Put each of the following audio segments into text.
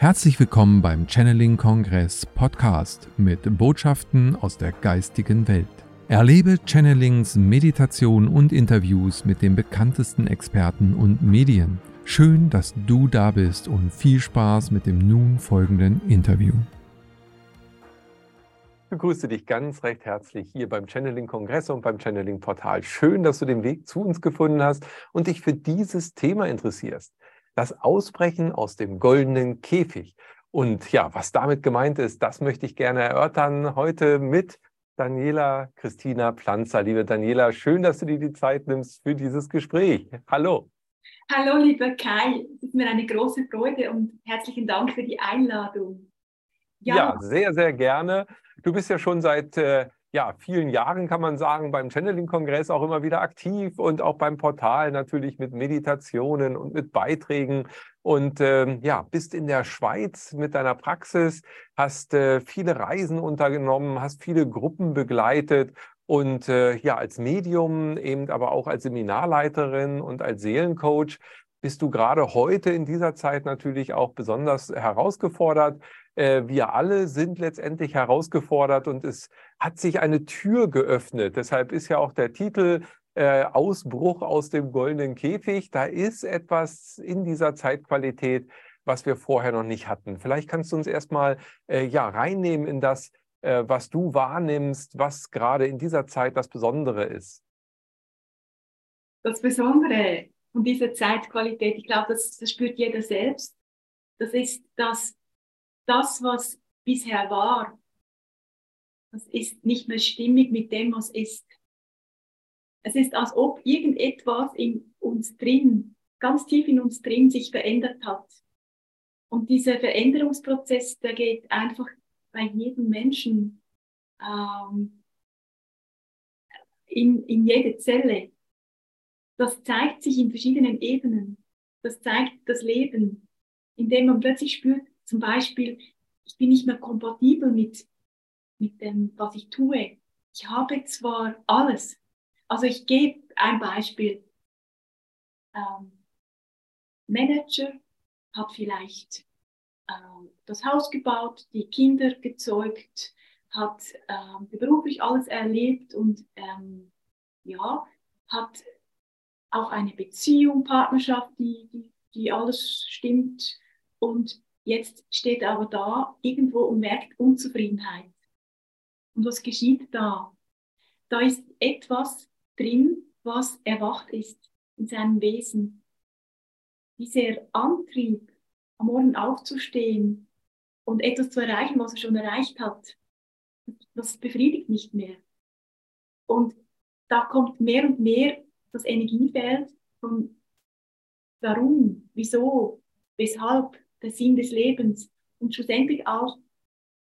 Herzlich willkommen beim Channeling Kongress Podcast mit Botschaften aus der geistigen Welt. Erlebe Channelings, Meditation und Interviews mit den bekanntesten Experten und Medien. Schön, dass du da bist und viel Spaß mit dem nun folgenden Interview. Ich begrüße dich ganz recht herzlich hier beim Channeling Kongress und beim Channeling Portal. Schön, dass du den Weg zu uns gefunden hast und dich für dieses Thema interessierst das Ausbrechen aus dem goldenen Käfig. Und ja, was damit gemeint ist, das möchte ich gerne erörtern heute mit Daniela Christina Planzer. Liebe Daniela, schön, dass du dir die Zeit nimmst für dieses Gespräch. Hallo. Hallo, lieber Kai. Es ist mir eine große Freude und herzlichen Dank für die Einladung. Ja, ja sehr, sehr gerne. Du bist ja schon seit äh, ja, vielen Jahren, kann man sagen, beim Channeling-Kongress auch immer wieder aktiv und auch beim Portal natürlich mit Meditationen und mit Beiträgen. Und ähm, ja, bist in der Schweiz mit deiner Praxis, hast äh, viele Reisen untergenommen, hast viele Gruppen begleitet und äh, ja, als Medium, eben aber auch als Seminarleiterin und als Seelencoach bist du gerade heute in dieser Zeit natürlich auch besonders herausgefordert. Äh, wir alle sind letztendlich herausgefordert und es hat sich eine Tür geöffnet. Deshalb ist ja auch der Titel äh, Ausbruch aus dem goldenen Käfig. Da ist etwas in dieser Zeitqualität, was wir vorher noch nicht hatten. Vielleicht kannst du uns erstmal äh, ja, reinnehmen in das, äh, was du wahrnimmst, was gerade in dieser Zeit das Besondere ist. Das Besondere und diese Zeitqualität, ich glaube, das, das spürt jeder selbst. Das ist, dass das, was bisher war, das ist nicht mehr stimmig mit dem, was ist. Es ist, als ob irgendetwas in uns drin, ganz tief in uns drin, sich verändert hat. Und dieser Veränderungsprozess, der geht einfach bei jedem Menschen ähm, in, in jede Zelle das zeigt sich in verschiedenen Ebenen. Das zeigt das Leben, indem man plötzlich spürt, zum Beispiel, ich bin nicht mehr kompatibel mit, mit dem, was ich tue. Ich habe zwar alles. Also ich gebe ein Beispiel. Ähm, Manager hat vielleicht ähm, das Haus gebaut, die Kinder gezeugt, hat ähm, beruflich alles erlebt und ähm, ja, hat auch eine Beziehung, Partnerschaft, die, die, die alles stimmt. Und jetzt steht er aber da irgendwo und merkt Unzufriedenheit. Und was geschieht da? Da ist etwas drin, was erwacht ist in seinem Wesen. Dieser Antrieb, am Morgen aufzustehen und etwas zu erreichen, was er schon erreicht hat, das befriedigt nicht mehr. Und da kommt mehr und mehr das Energiefeld von warum, wieso, weshalb, der Sinn des Lebens und schlussendlich auch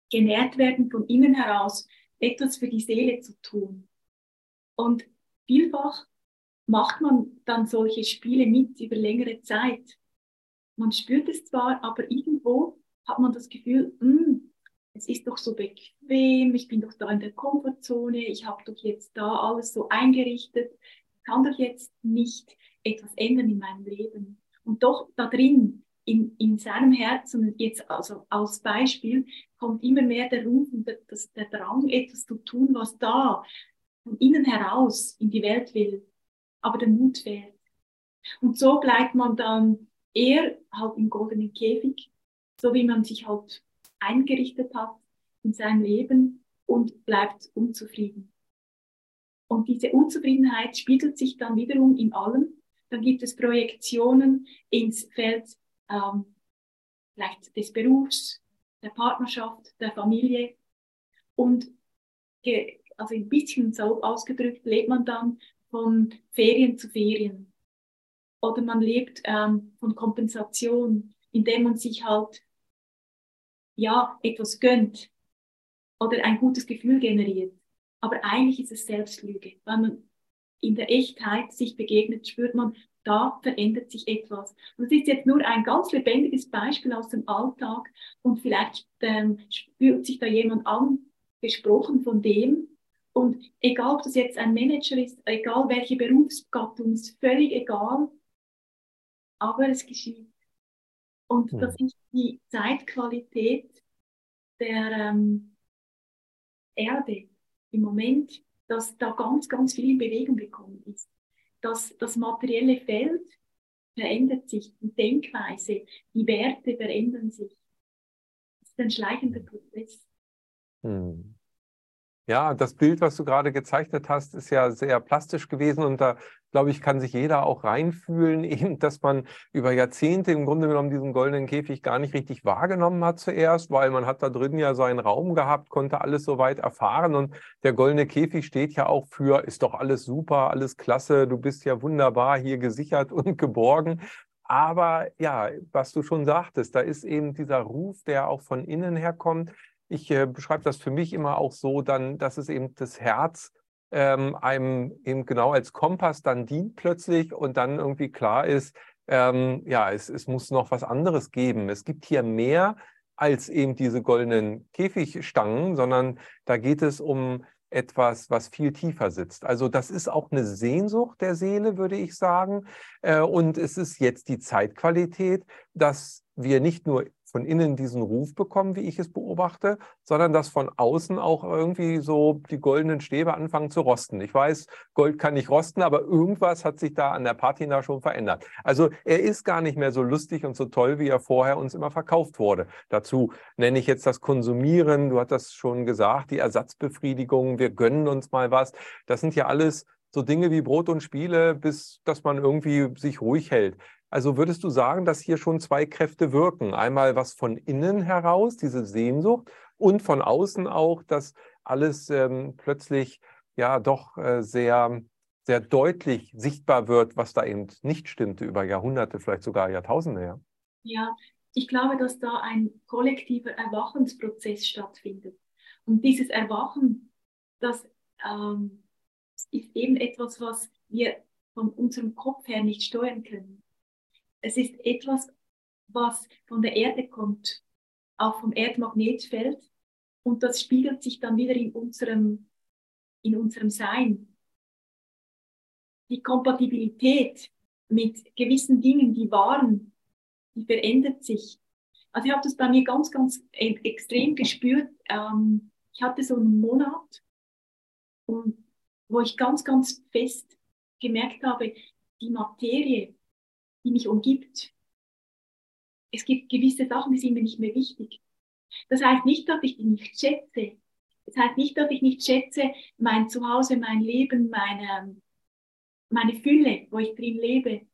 genährt werden von innen heraus, etwas für die Seele zu tun. Und vielfach macht man dann solche Spiele mit über längere Zeit. Man spürt es zwar, aber irgendwo hat man das Gefühl, hm, es ist doch so bequem, ich bin doch da in der Komfortzone, ich habe doch jetzt da alles so eingerichtet, kann doch jetzt nicht etwas ändern in meinem Leben. Und doch da drin, in, in seinem Herzen, jetzt also als Beispiel, kommt immer mehr der Ruf und der, der Drang, etwas zu tun, was da von innen heraus in die Welt will. Aber der Mut fehlt. Und so bleibt man dann eher halt im goldenen Käfig, so wie man sich halt eingerichtet hat in seinem Leben und bleibt unzufrieden. Und diese Unzufriedenheit spiegelt sich dann wiederum in allem. Dann gibt es Projektionen ins Feld ähm, vielleicht des Berufs, der Partnerschaft, der Familie. Und also ein bisschen so ausgedrückt lebt man dann von Ferien zu Ferien. Oder man lebt ähm, von Kompensation, indem man sich halt ja etwas gönnt oder ein gutes Gefühl generiert. Aber eigentlich ist es Selbstlüge. Wenn man in der Echtheit sich begegnet, spürt man, da verändert sich etwas. Und das ist jetzt nur ein ganz lebendiges Beispiel aus dem Alltag und vielleicht ähm, spürt sich da jemand angesprochen von dem. Und egal, ob das jetzt ein Manager ist, egal welche Berufsgattung, ist völlig egal. Aber es geschieht. Und hm. das ist die Zeitqualität der ähm, Erde im Moment, dass da ganz, ganz viel in Bewegung gekommen ist. Dass das materielle Feld verändert sich, die Denkweise, die Werte verändern sich. Das ist ein schleichender Prozess. Hm. Ja, das Bild, was du gerade gezeichnet hast, ist ja sehr plastisch gewesen und da, glaube ich, kann sich jeder auch reinfühlen, eben, dass man über Jahrzehnte im Grunde genommen diesen goldenen Käfig gar nicht richtig wahrgenommen hat zuerst, weil man hat da drin ja seinen Raum gehabt, konnte alles soweit erfahren und der goldene Käfig steht ja auch für, ist doch alles super, alles klasse, du bist ja wunderbar hier gesichert und geborgen. Aber ja, was du schon sagtest, da ist eben dieser Ruf, der auch von innen herkommt, ich äh, beschreibe das für mich immer auch so, dann, dass es eben das Herz ähm, einem eben genau als Kompass dann dient plötzlich und dann irgendwie klar ist, ähm, ja, es, es muss noch was anderes geben. Es gibt hier mehr als eben diese goldenen Käfigstangen, sondern da geht es um etwas, was viel tiefer sitzt. Also das ist auch eine Sehnsucht der Seele, würde ich sagen. Äh, und es ist jetzt die Zeitqualität, dass wir nicht nur von innen diesen Ruf bekommen, wie ich es beobachte, sondern dass von außen auch irgendwie so die goldenen Stäbe anfangen zu rosten. Ich weiß, Gold kann nicht rosten, aber irgendwas hat sich da an der Patina schon verändert. Also er ist gar nicht mehr so lustig und so toll, wie er vorher uns immer verkauft wurde. Dazu nenne ich jetzt das Konsumieren, du hast das schon gesagt, die Ersatzbefriedigung, wir gönnen uns mal was. Das sind ja alles so Dinge wie Brot und Spiele, bis dass man irgendwie sich ruhig hält. Also würdest du sagen, dass hier schon zwei Kräfte wirken? Einmal was von innen heraus, diese Sehnsucht, und von außen auch, dass alles ähm, plötzlich ja doch äh, sehr, sehr deutlich sichtbar wird, was da eben nicht stimmte über Jahrhunderte, vielleicht sogar Jahrtausende her. Ja, ich glaube, dass da ein kollektiver Erwachensprozess stattfindet. Und dieses Erwachen, das ähm, ist eben etwas, was wir von unserem Kopf her nicht steuern können. Es ist etwas, was von der Erde kommt, auch vom Erdmagnetfeld. Und das spiegelt sich dann wieder in unserem, in unserem Sein. Die Kompatibilität mit gewissen Dingen, die waren, die verändert sich. Also ich habe das bei mir ganz, ganz e-, extrem gespürt. Ähm, ich hatte so einen Monat, wo ich ganz, ganz fest gemerkt habe, die Materie, die mich umgibt. Es gibt gewisse Sachen, die sind mir nicht mehr wichtig. Das heißt nicht, dass ich die nicht schätze. Das heißt nicht, dass ich nicht schätze mein Zuhause, mein Leben, meine, meine Fülle, wo ich drin lebe.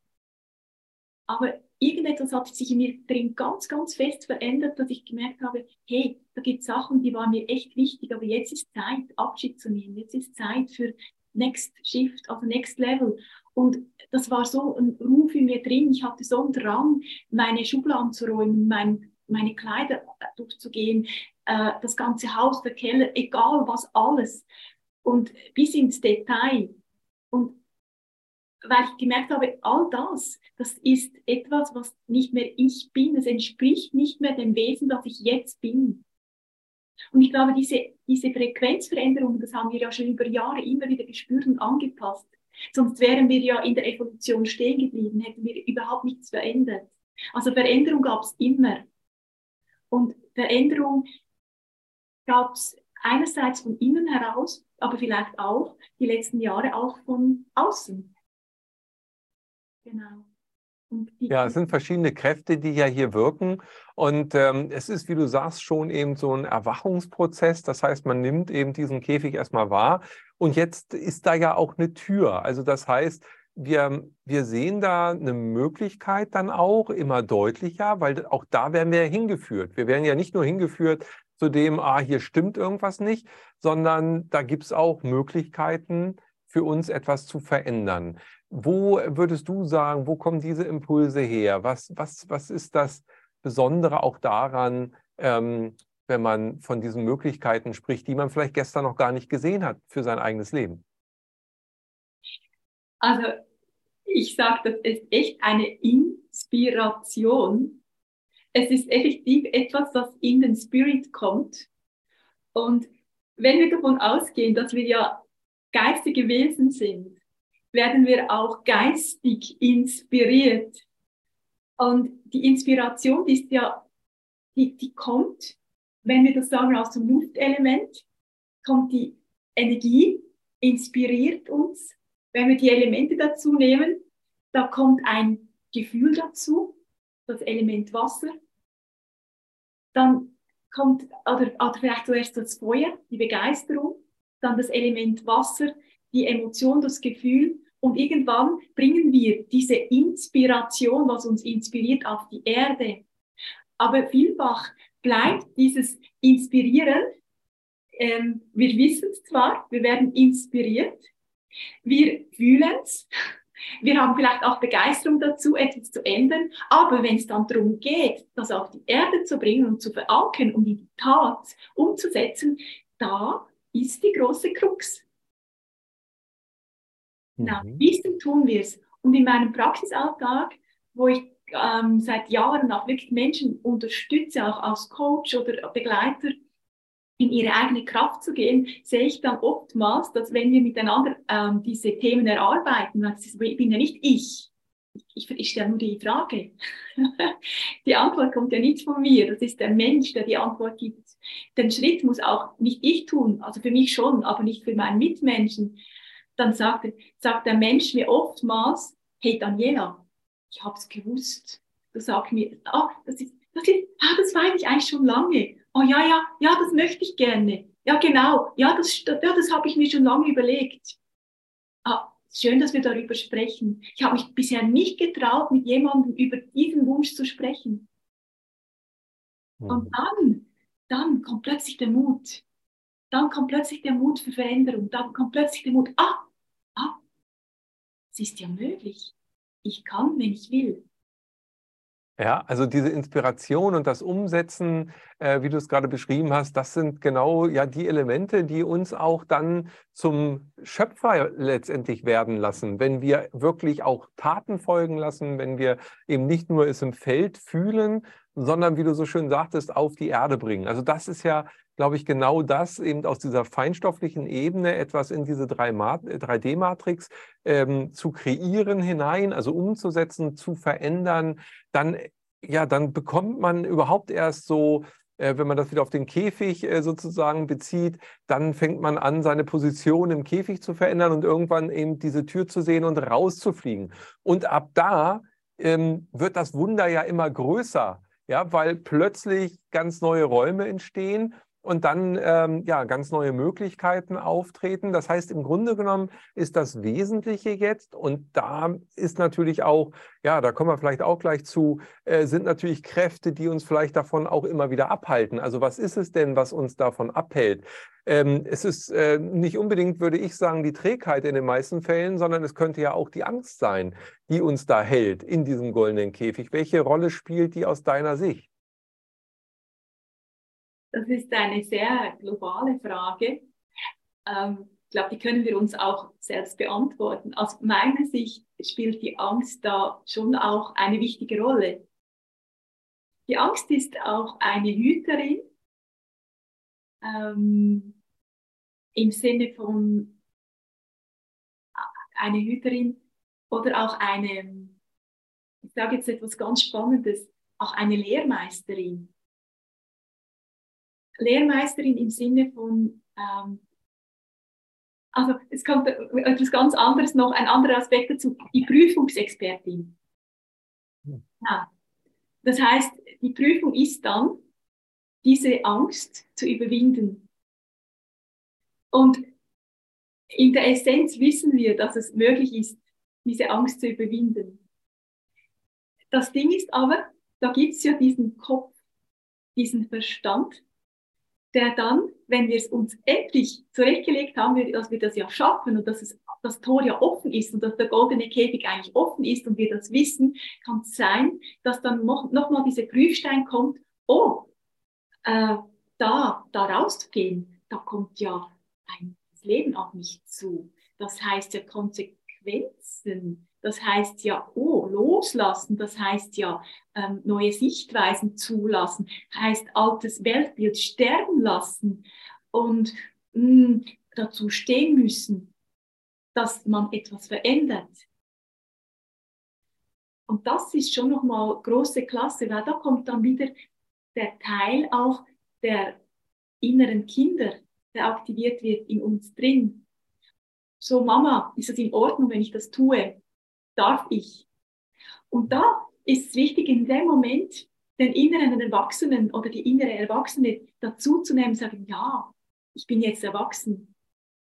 Aber irgendetwas hat sich in mir drin ganz, ganz fest verändert, dass ich gemerkt habe, hey, da gibt es Sachen, die waren mir echt wichtig, aber jetzt ist Zeit, Abschied zu nehmen. Jetzt ist Zeit für Next Shift, also Next Level. Und das war so ein Ruf in mir drin. Ich hatte so einen Drang, meine Schubladen zu räumen, mein, meine Kleider durchzugehen, äh, das ganze Haus, der Keller, egal was alles. Und bis ins Detail. Und weil ich gemerkt habe, all das, das ist etwas, was nicht mehr ich bin. Es entspricht nicht mehr dem Wesen, das ich jetzt bin. Und ich glaube, diese, diese Frequenzveränderungen, das haben wir ja schon über Jahre immer wieder gespürt und angepasst. Sonst wären wir ja in der Evolution stehen geblieben, hätten wir überhaupt nichts verändert. Also Veränderung gab es immer. Und Veränderung gab es einerseits von innen heraus, aber vielleicht auch die letzten Jahre auch von außen. Genau. Ja, es sind verschiedene Kräfte, die ja hier wirken. Und ähm, es ist, wie du sagst, schon eben so ein Erwachungsprozess. Das heißt, man nimmt eben diesen Käfig erstmal wahr. Und jetzt ist da ja auch eine Tür. Also das heißt, wir, wir sehen da eine Möglichkeit dann auch immer deutlicher, weil auch da werden wir hingeführt. Wir werden ja nicht nur hingeführt zu dem, ah, hier stimmt irgendwas nicht, sondern da gibt es auch Möglichkeiten für uns etwas zu verändern. Wo würdest du sagen, wo kommen diese Impulse her? Was, was, was ist das Besondere auch daran, ähm, wenn man von diesen Möglichkeiten spricht, die man vielleicht gestern noch gar nicht gesehen hat für sein eigenes Leben? Also ich sage, das ist echt eine Inspiration. Es ist effektiv etwas, das in den Spirit kommt. Und wenn wir davon ausgehen, dass wir ja geistige Wesen sind, werden wir auch geistig inspiriert. Und die Inspiration die ist ja, die, die kommt, wenn wir das sagen, aus dem Luftelement, kommt die Energie, inspiriert uns. Wenn wir die Elemente dazu nehmen, da kommt ein Gefühl dazu, das Element Wasser. Dann kommt, oder, oder vielleicht zuerst das Feuer, die Begeisterung, dann das Element Wasser, die Emotion, das Gefühl. Und irgendwann bringen wir diese Inspiration, was uns inspiriert, auf die Erde. Aber vielfach bleibt dieses Inspirieren. Ähm, wir wissen es zwar, wir werden inspiriert, wir fühlen es, wir haben vielleicht auch Begeisterung dazu, etwas zu ändern, aber wenn es dann darum geht, das auf die Erde zu bringen und zu verankern und in die Tat umzusetzen, da ist die große Krux. Mhm. Na, wissen tun wir es. Und in meinem Praxisalltag, wo ich ähm, seit Jahren auch wirklich Menschen unterstütze, auch als Coach oder Begleiter, in ihre eigene Kraft zu gehen, sehe ich dann oftmals, dass wenn wir miteinander ähm, diese Themen erarbeiten, ich bin ja nicht ich, ich, ich stelle nur die Frage. die Antwort kommt ja nicht von mir, das ist der Mensch, der die Antwort gibt. Den Schritt muss auch nicht ich tun, also für mich schon, aber nicht für meinen Mitmenschen. Dann sagt, sagt der Mensch mir oftmals, hey Daniela, ich habe es gewusst. Du sagst mir, ah, das ist, das ist, ah, das weiß ich eigentlich schon lange oh ja, ja, ja, das möchte ich gerne. Ja, genau, ja, das, ja, das habe ich mir schon lange überlegt. Ah, schön, dass wir darüber sprechen. Ich habe mich bisher nicht getraut, mit jemandem über diesen Wunsch zu sprechen. Mhm. Und dann, dann kommt plötzlich der Mut. Dann kommt plötzlich der Mut für Veränderung. Dann kommt plötzlich der Mut, ah, ah, es ist ja möglich. Ich kann, wenn ich will. Ja, also diese Inspiration und das Umsetzen, äh, wie du es gerade beschrieben hast, das sind genau ja die Elemente, die uns auch dann zum Schöpfer letztendlich werden lassen, wenn wir wirklich auch Taten folgen lassen, wenn wir eben nicht nur es im Feld fühlen, sondern wie du so schön sagtest, auf die Erde bringen. Also das ist ja, glaube ich, genau das, eben aus dieser feinstofflichen Ebene etwas in diese 3D-Matrix ähm, zu kreieren hinein, also umzusetzen, zu verändern, dann, ja, dann bekommt man überhaupt erst so, äh, wenn man das wieder auf den Käfig äh, sozusagen bezieht, dann fängt man an, seine Position im Käfig zu verändern und irgendwann eben diese Tür zu sehen und rauszufliegen. Und ab da ähm, wird das Wunder ja immer größer, ja, weil plötzlich ganz neue Räume entstehen und dann ähm, ja, ganz neue Möglichkeiten auftreten. Das heißt, im Grunde genommen ist das Wesentliche jetzt, und da ist natürlich auch, ja, da kommen wir vielleicht auch gleich zu, äh, sind natürlich Kräfte, die uns vielleicht davon auch immer wieder abhalten. Also was ist es denn, was uns davon abhält? Ähm, es ist äh, nicht unbedingt, würde ich sagen, die Trägheit in den meisten Fällen, sondern es könnte ja auch die Angst sein, die uns da hält in diesem goldenen Käfig. Welche Rolle spielt die aus deiner Sicht? Das ist eine sehr globale Frage. Ähm, ich glaube, die können wir uns auch selbst beantworten. Aus meiner Sicht spielt die Angst da schon auch eine wichtige Rolle. Die Angst ist auch eine Hüterin ähm, im Sinne von eine Hüterin oder auch eine, ich sage jetzt etwas ganz Spannendes, auch eine Lehrmeisterin. Lehrmeisterin im Sinne von, ähm, also es kommt etwas ganz anderes noch, ein anderer Aspekt dazu, die Prüfungsexpertin. Hm. Ja. Das heißt, die Prüfung ist dann, diese Angst zu überwinden. Und in der Essenz wissen wir, dass es möglich ist, diese Angst zu überwinden. Das Ding ist aber, da gibt es ja diesen Kopf, diesen Verstand, der dann, wenn wir es uns endlich zurechtgelegt haben, dass wir das ja schaffen und dass es, das Tor ja offen ist und dass der goldene Käfig eigentlich offen ist und wir das wissen, kann es sein, dass dann noch, noch mal dieser Prüfstein kommt, oh, äh, da, da rauszugehen, da kommt ja ein Leben auf mich zu. Das heißt ja Konsequenzen, das heißt ja, oh, loslassen, das heißt ja, ähm, neue Sichtweisen zulassen, heißt altes Weltbild sterben lassen und mh, mm, dazu stehen müssen, dass man etwas verändert. Und das ist schon nochmal große Klasse, weil da kommt dann wieder der Teil auch der inneren Kinder, der aktiviert wird in uns drin. So, Mama, ist es in Ordnung, wenn ich das tue? Darf ich? Und da ist es wichtig, in dem Moment den inneren Erwachsenen oder die innere Erwachsene dazu zu nehmen, sagen, ja, ich bin jetzt erwachsen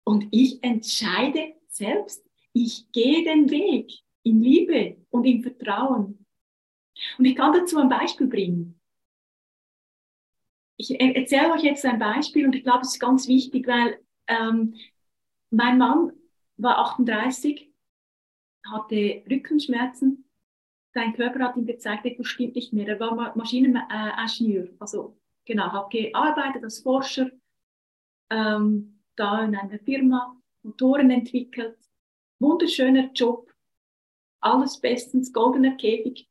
und ich entscheide selbst, ich gehe den Weg in Liebe und im Vertrauen. Und ich kann dazu ein Beispiel bringen. Ich erzähle euch jetzt ein Beispiel und ich glaube, es ist ganz wichtig, weil ähm, mein Mann war 38, hatte Rückenschmerzen. Dein Körper hat ihm gezeigt, etwas stimmt nicht mehr. Er war Maschineningenieur, also genau, hat gearbeitet als Forscher, ähm, da in einer Firma, Motoren entwickelt, wunderschöner Job, alles bestens, goldener Käfig,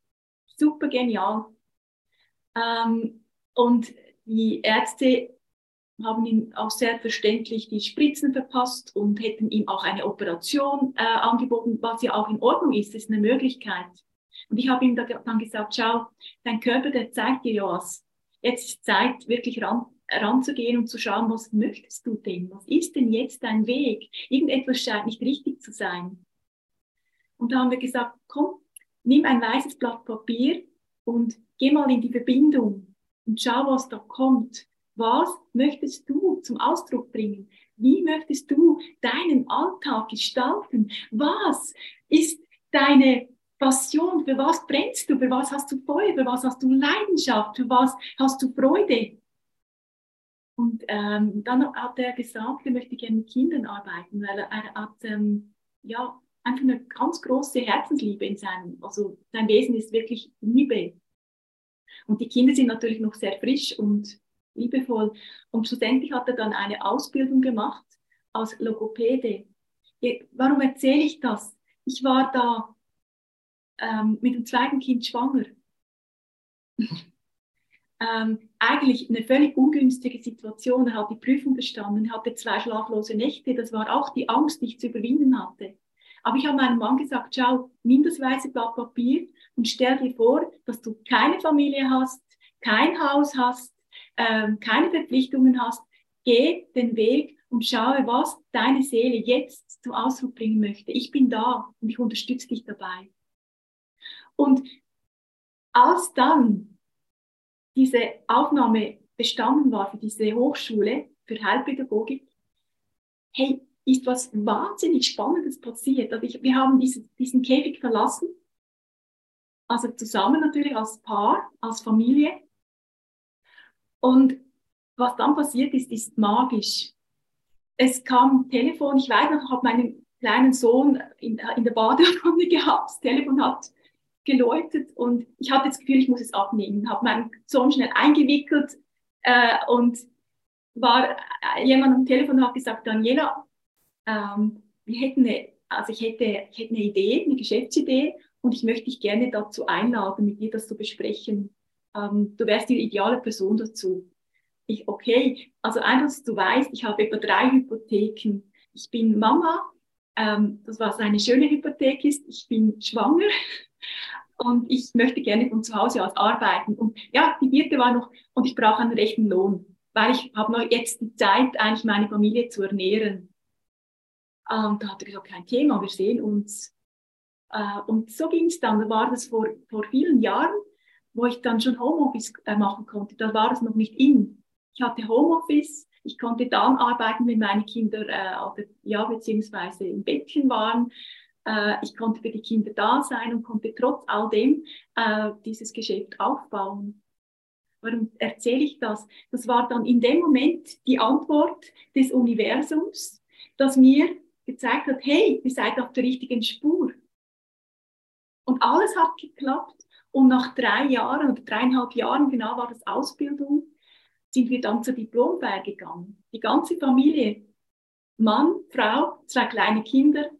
super genial. Ähm, und die Ärzte haben ihm auch selbstverständlich die Spritzen verpasst und hätten ihm auch eine Operation äh, angeboten, was ja auch in Ordnung ist, ist eine Möglichkeit. Und ich habe ihm dann gesagt, schau, dein Körper, der zeigt dir ja was. Jetzt ist Zeit, wirklich ran, ranzugehen und zu schauen, was möchtest du denn? Was ist denn jetzt dein Weg? Irgendetwas scheint nicht richtig zu sein. Und da haben wir gesagt, komm, nimm ein weißes Blatt Papier und geh mal in die Verbindung und schau, was da kommt. Was möchtest du zum Ausdruck bringen? Wie möchtest du deinen Alltag gestalten? Was ist deine Passion, für was brennst du, für was hast du Feuer, für was hast du Leidenschaft, für was hast du Freude. Und ähm, dann hat er gesagt, er möchte gerne mit Kindern arbeiten, weil er, er hat ähm, ja, einfach eine ganz große Herzensliebe in seinem, also sein Wesen ist wirklich Liebe. Und die Kinder sind natürlich noch sehr frisch und liebevoll. Und schlussendlich hat er dann eine Ausbildung gemacht als Logopäde. Warum erzähle ich das? Ich war da ähm, mit dem zweiten Kind schwanger. ähm, eigentlich eine völlig ungünstige Situation. Er hat die Prüfung bestanden, hatte zwei schlaflose Nächte. Das war auch die Angst, die ich zu überwinden hatte. Aber ich habe meinem Mann gesagt, schau, nimm das weiße Blatt Papier und stell dir vor, dass du keine Familie hast, kein Haus hast, ähm, keine Verpflichtungen hast. Geh den Weg und schaue, was deine Seele jetzt zum Ausdruck bringen möchte. Ich bin da und ich unterstütze dich dabei. Und als dann diese Aufnahme bestanden war für diese Hochschule für Heilpädagogik, hey, ist was wahnsinnig Spannendes passiert. Also ich, wir haben diese, diesen Käfig verlassen, also zusammen natürlich als Paar, als Familie. Und was dann passiert ist, ist magisch. Es kam Telefon, ich weiß noch, ich habe meinen kleinen Sohn in, in der Badewanne gehabt, das Telefon hat geläutet und ich hatte das Gefühl, ich muss es abnehmen. Habe meinen Sohn schnell eingewickelt äh, und war äh, jemand am Telefon hat gesagt, Daniela, ähm, wir hätten eine, also ich hätte, ich hätte eine Idee, eine Geschäftsidee und ich möchte dich gerne dazu einladen, mit dir das zu besprechen. Ähm, du wärst die ideale Person dazu. Ich, okay, also einfach, du weißt, ich habe etwa drei Hypotheken. Ich bin Mama, ähm, das was eine schöne Hypothek ist. Ich bin schwanger und ich möchte gerne von zu Hause aus arbeiten. Und ja, die vierte war noch, und ich brauche einen rechten Lohn, weil ich habe noch jetzt die Zeit, eigentlich meine Familie zu ernähren. Und da hat er gesagt, kein Thema, wir sehen uns. Äh, und so ging es dann. Da war das vor, vor vielen Jahren, wo ich dann schon Homeoffice äh, machen konnte. Da war es noch nicht in. Ich hatte Homeoffice. Ich konnte dann arbeiten, wenn meine Kinder äh, ja, beziehungsweise im Bettchen waren äh, ich konnte für die Kinder da sein und konnte trotz all dem äh, dieses Geschäft aufbauen. Warum erzähle ich das? Das war dann in dem Moment die Antwort des Universums, das mir gezeigt hat, hey, ihr seid auf der richtigen Spur. Und alles hat geklappt. Und nach drei Jahren oder dreieinhalb Jahren, genau war das Ausbildung, sind wir dann zur Diplomfeier gegangen. Die ganze Familie, Mann, Frau, zwei kleine Kinder,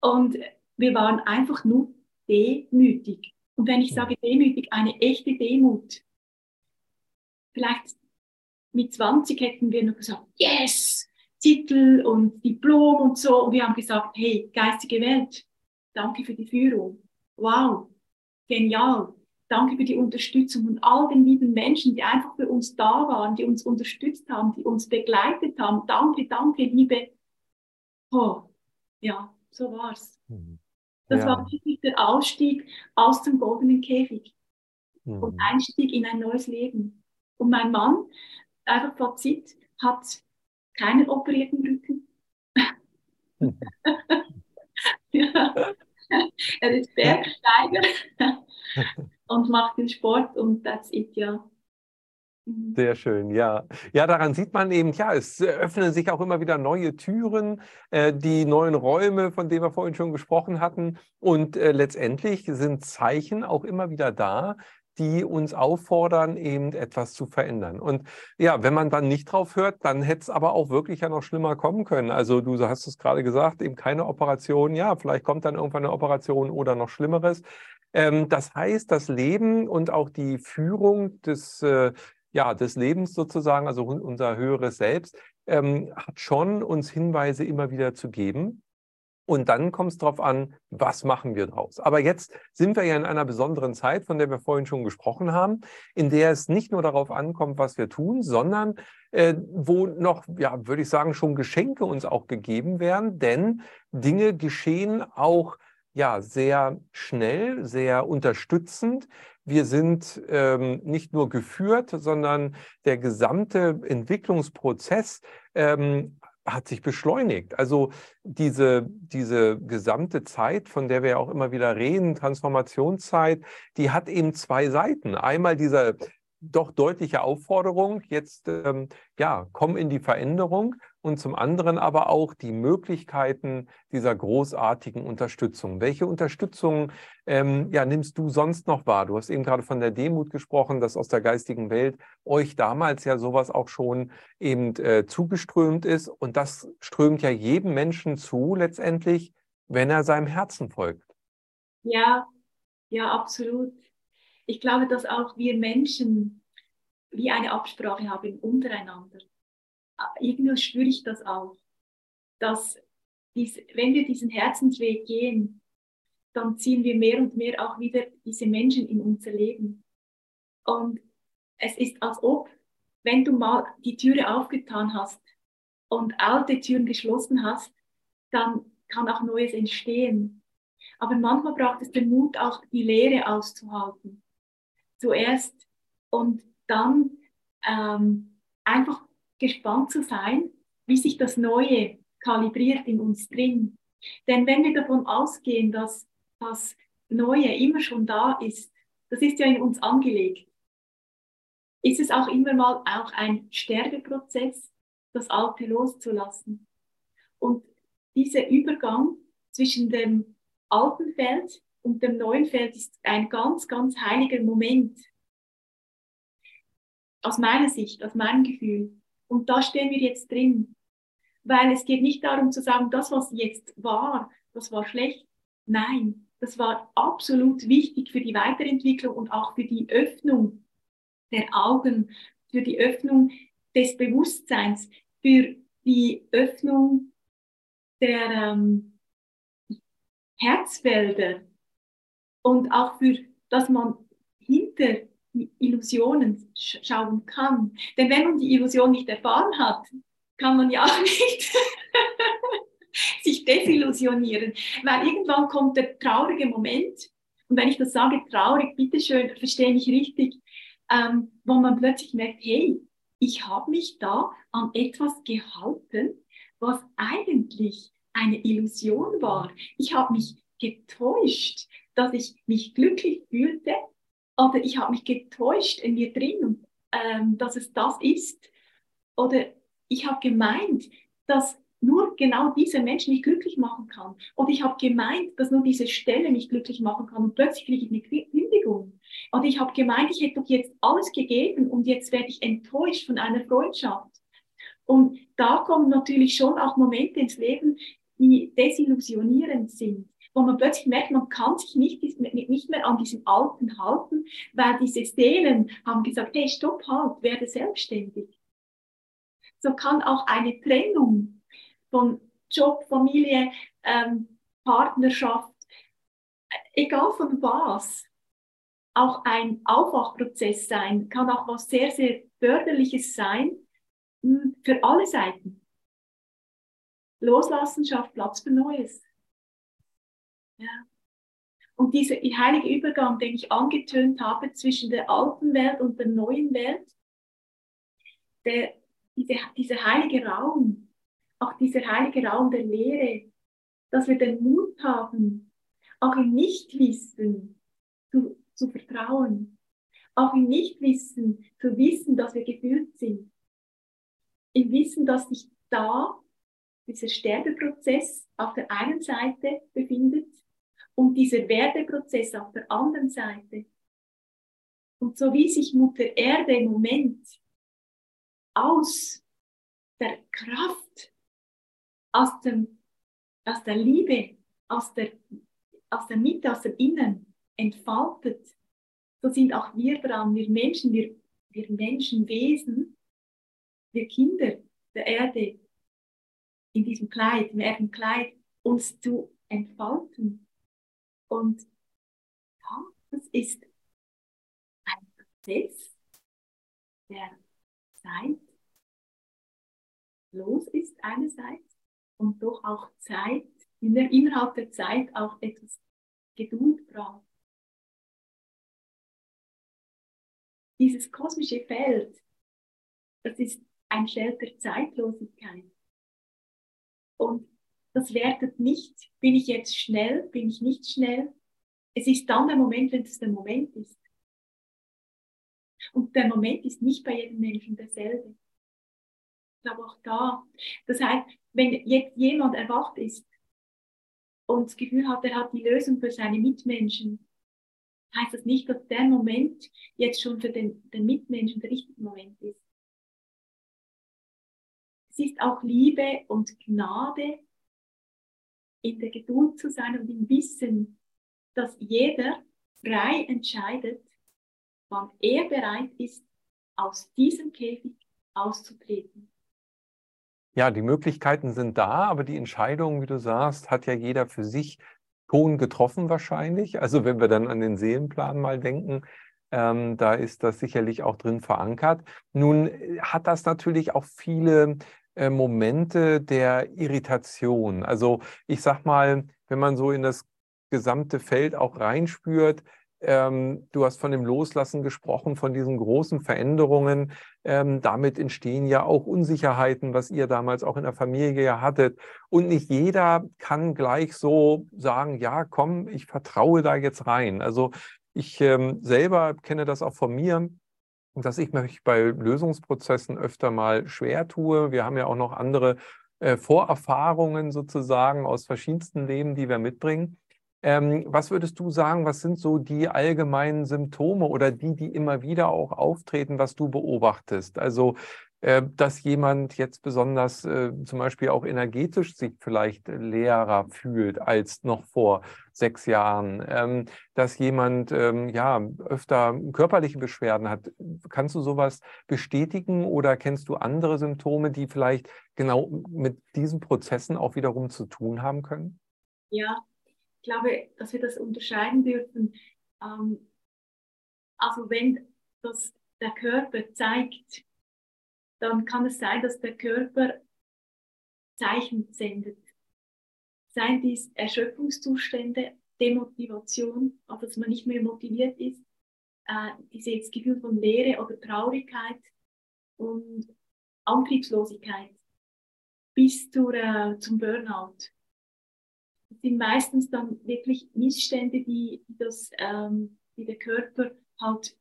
und wir waren einfach nur demütig. Und wenn ich sage demütig, eine echte Demut. Vielleicht mit 20 hätten wir noch gesagt, yes, Titel und Diplom und so. Und wir haben gesagt, hey, geistige Welt, danke für die Führung. Wow. Genial. Danke für die Unterstützung und all den lieben Menschen, die einfach für uns da waren, die uns unterstützt haben, die uns begleitet haben. Danke, danke, Liebe. Oh, ja, so war's. Mhm. Das ja. war wirklich der Ausstieg aus dem goldenen Käfig mhm. und Einstieg in ein neues Leben. Und mein Mann, einfach Fazit, hat keinen operierten Rücken. Mhm. ja. Er ist Bergsteiger und macht den Sport und that's it, ja. Mhm. Sehr schön, ja. Ja, daran sieht man eben, ja, es öffnen sich auch immer wieder neue Türen, äh, die neuen Räume, von denen wir vorhin schon gesprochen hatten. Und äh, letztendlich sind Zeichen auch immer wieder da, die uns auffordern, eben etwas zu verändern. Und ja, wenn man dann nicht drauf hört, dann hätte es aber auch wirklich ja noch schlimmer kommen können. Also du hast es gerade gesagt, eben keine Operation. Ja, vielleicht kommt dann irgendwann eine Operation oder noch Schlimmeres. Ähm, das heißt, das Leben und auch die Führung des, äh, ja, des Lebens sozusagen, also unser höheres Selbst, ähm, hat schon uns Hinweise immer wieder zu geben. Und dann kommt es darauf an, was machen wir draus. Aber jetzt sind wir ja in einer besonderen Zeit, von der wir vorhin schon gesprochen haben, in der es nicht nur darauf ankommt, was wir tun, sondern äh, wo noch, ja, würde ich sagen, schon Geschenke uns auch gegeben werden. Denn Dinge geschehen auch ja sehr schnell, sehr unterstützend. Wir sind ähm, nicht nur geführt, sondern der gesamte Entwicklungsprozess ähm, hat sich beschleunigt. Also diese, diese gesamte Zeit, von der wir ja auch immer wieder reden, Transformationszeit, die hat eben zwei Seiten. Einmal dieser doch deutliche Aufforderung, jetzt ähm, ja, komm in die Veränderung und zum anderen aber auch die Möglichkeiten dieser großartigen Unterstützung. Welche Unterstützung ähm, ja, nimmst du sonst noch wahr? Du hast eben gerade von der Demut gesprochen, dass aus der geistigen Welt euch damals ja sowas auch schon eben äh, zugeströmt ist und das strömt ja jedem Menschen zu letztendlich, wenn er seinem Herzen folgt. Ja, ja, absolut ich glaube, dass auch wir Menschen wie eine Absprache haben untereinander. Irgendwie spüre ich das auch, dass dies, wenn wir diesen Herzensweg gehen, dann ziehen wir mehr und mehr auch wieder diese Menschen in unser Leben. Und es ist als ob, wenn du mal die Türe aufgetan hast und alte Türen geschlossen hast, dann kann auch Neues entstehen. Aber manchmal braucht es den Mut, auch die Leere auszuhalten zuerst und dann ähm, einfach gespannt zu sein, wie sich das Neue kalibriert in uns drin. Denn wenn wir davon ausgehen, dass das Neue immer schon da ist, das ist ja in uns angelegt, ist es auch immer mal auch ein Sterbeprozess, das Alte loszulassen. Und dieser Übergang zwischen dem alten Feld und dem neuen Feld ist ein ganz, ganz heiliger Moment. Aus meiner Sicht, aus meinem Gefühl. Und da stehen wir jetzt drin. Weil es geht nicht darum zu sagen, das, was jetzt war, das war schlecht. Nein, das war absolut wichtig für die Weiterentwicklung und auch für die Öffnung der Augen, für die Öffnung des Bewusstseins, für die Öffnung der ähm, Herzfelder, und auch für, dass man hinter Illusionen schauen kann. Denn wenn man die Illusion nicht erfahren hat, kann man ja auch nicht sich desillusionieren, weil irgendwann kommt der traurige Moment. Und wenn ich das sage, traurig, bitteschön, verstehe mich richtig, ähm, wo man plötzlich merkt, hey, ich habe mich da an etwas gehalten, was eigentlich eine Illusion war. Ich habe mich getäuscht dass ich mich glücklich fühlte oder ich habe mich getäuscht in mir drin, ähm, dass es das ist. Oder ich habe gemeint, dass nur genau dieser Mensch mich glücklich machen kann. Oder ich habe gemeint, dass nur diese Stelle mich glücklich machen kann und plötzlich kriege ich eine Kündigung. Oder ich habe gemeint, ich hätte doch jetzt alles gegeben und jetzt werde ich enttäuscht von einer Freundschaft. Und da kommen natürlich schon auch Momente ins Leben, die desillusionierend sind wo man plötzlich merkt, man kann sich nicht, nicht mehr an diesen Alten halten, weil diese Seelen haben gesagt, hey, stopp, halt, werde selbstständig. So kann auch eine Trennung von Job, Familie, ähm, Partnerschaft, egal von was, auch ein Aufwachprozess sein, kann auch was sehr, sehr förderliches sein hm, für alle Seiten. Loslassen schafft Platz für Neues. Ja. Und dieser heilige Übergang, den ich angetönt habe zwischen der alten Welt und der neuen Welt, der, diese, dieser heilige Raum, auch dieser heilige Raum der Lehre, dass wir den Mut haben, auch im Nichtwissen zu, zu vertrauen, auch im Nichtwissen zu wissen, dass wir gefühlt sind, im Wissen, dass sich da dieser Sterbeprozess auf der einen Seite befindet und dieser Werdeprozess auf der anderen Seite. Und so wie sich Mutter Erde im Moment aus der Kraft, aus, dem, aus der Liebe, aus der, aus der Mitte, aus dem Innen entfaltet, so sind auch wir dran, wir Menschen, wir, wir Menschenwesen, wir Kinder der Erde, in diesem Kleid, im Erdenkleid, uns zu entfalten. Und ja, das ist ein Prozess, der Zeit los ist einerseits und doch auch Zeit, innerhalb der Zeit auch etwas Geduld braucht. Dieses kosmische Feld, das ist ein Feld der Zeitlosigkeit. Und das wertet nicht, bin ich jetzt schnell, bin ich nicht schnell. Es ist dann der Moment, wenn es der Moment ist. Und der Moment ist nicht bei jedem Menschen derselbe. Glaube auch da. Das heißt, wenn jetzt jemand erwacht ist und das Gefühl hat, er hat die Lösung für seine Mitmenschen, heißt das nicht, dass der Moment jetzt schon für den, den Mitmenschen der richtige Moment ist. Es ist auch Liebe und Gnade, in der Geduld zu sein und im Wissen, dass jeder frei entscheidet, wann er bereit ist, aus diesem Käfig auszutreten. Ja, die Möglichkeiten sind da, aber die Entscheidung, wie du sagst, hat ja jeder für sich Ton getroffen wahrscheinlich. Also wenn wir dann an den Seelenplan mal denken, ähm, da ist das sicherlich auch drin verankert. Nun äh, hat das natürlich auch viele äh, Momente der Irritation. Also ich sag mal, wenn man so in das gesamte Feld auch reinspürt, ähm, du hast von dem Loslassen gesprochen, von diesen großen Veränderungen. Ähm, damit entstehen ja auch Unsicherheiten, was ihr damals auch in der Familie ja hattet. Und nicht jeder kann gleich so sagen, ja, komm, ich vertraue da jetzt rein. Also ich ähm, selber kenne das auch von mir dass ich mich bei Lösungsprozessen öfter mal schwer tue. Wir haben ja auch noch andere äh, Vorerfahrungen sozusagen aus verschiedensten Leben, die wir mitbringen. Ähm, was würdest du sagen, was sind so die allgemeinen Symptome oder die, die immer wieder auch auftreten, was du beobachtest? Also dass jemand jetzt besonders äh, zum Beispiel auch energetisch sich vielleicht leerer fühlt als noch vor sechs Jahren, ähm, dass jemand ähm, ja öfter körperliche Beschwerden hat. Kannst du sowas bestätigen oder kennst du andere Symptome, die vielleicht genau mit diesen Prozessen auch wiederum zu tun haben können? Ja, ich glaube, dass wir das unterscheiden dürfen. Ähm, also wenn das der Körper zeigt, dann kann es sein, dass der Körper Zeichen sendet. Seien dies Erschöpfungszustände, Demotivation, also dass man nicht mehr motiviert ist, äh, dieses Gefühl von Leere oder Traurigkeit und Antriebslosigkeit bis zur, äh, zum Burnout. Das sind meistens dann wirklich Missstände, die, das, ähm, die der Körper halt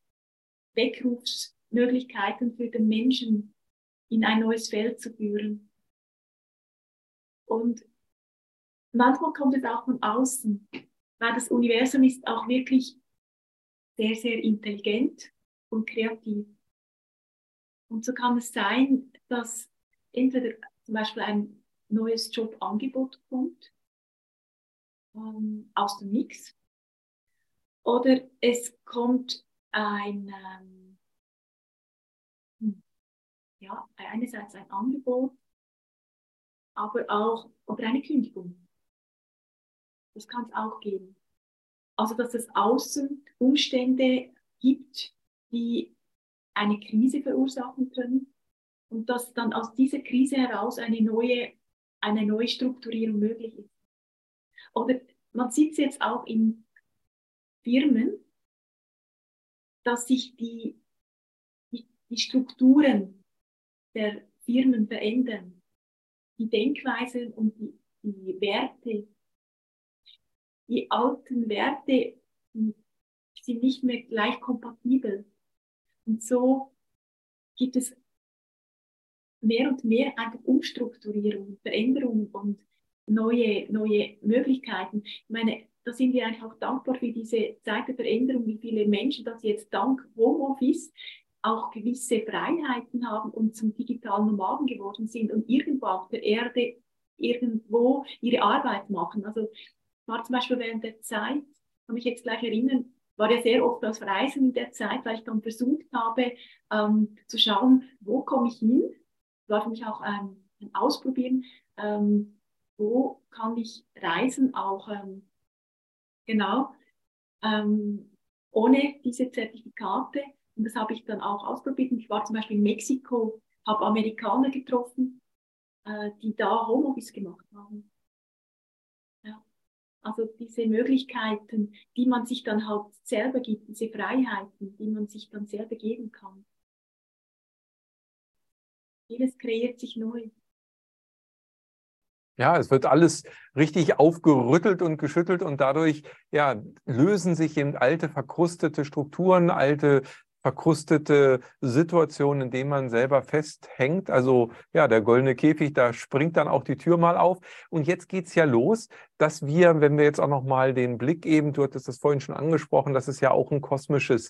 Weckrufsmöglichkeiten für den Menschen in ein neues Feld zu führen. Und manchmal kommt es auch von außen, weil das Universum ist auch wirklich sehr, sehr intelligent und kreativ. Und so kann es sein, dass entweder zum Beispiel ein neues Jobangebot kommt ähm, aus dem Mix oder es kommt ein ähm, ja, einerseits ein Angebot, aber auch oder eine Kündigung. Das kann es auch geben. Also dass es außen Umstände gibt, die eine Krise verursachen können und dass dann aus dieser Krise heraus eine neue, eine neue Strukturierung möglich ist. Oder man sieht es jetzt auch in Firmen, dass sich die, die, die Strukturen der Firmen verändern. Die Denkweisen und die, die Werte, die alten Werte sind nicht mehr gleich kompatibel. Und so gibt es mehr und mehr einfach Umstrukturierung, Veränderungen und neue, neue Möglichkeiten. Ich meine, da sind wir einfach dankbar für diese Zeit der Veränderung, wie viele Menschen, dass jetzt dank Homeoffice auch gewisse Freiheiten haben und zum digitalen Nomaden geworden sind und irgendwo auf der Erde irgendwo ihre Arbeit machen. Also war zum Beispiel während der Zeit, kann mich jetzt gleich erinnern, war ja sehr oft das Reisen in der Zeit, weil ich dann versucht habe ähm, zu schauen, wo komme ich hin. War für mich auch ähm, ein Ausprobieren, ähm, wo kann ich reisen, auch ähm, genau, ähm, ohne diese Zertifikate. Und das habe ich dann auch ausprobiert. Ich war zum Beispiel in Mexiko, habe Amerikaner getroffen, äh, die da Homeoffice gemacht haben. Ja. Also diese Möglichkeiten, die man sich dann halt selber gibt, diese Freiheiten, die man sich dann selber geben kann. Vieles kreiert sich neu. Ja, es wird alles richtig aufgerüttelt und geschüttelt und dadurch ja, lösen sich eben alte verkrustete Strukturen, alte verkrustete Situationen, in denen man selber festhängt. Also ja, der goldene Käfig, da springt dann auch die Tür mal auf. Und jetzt geht es ja los, dass wir, wenn wir jetzt auch noch mal den Blick eben, du hattest das vorhin schon angesprochen, das ist ja auch ein kosmisches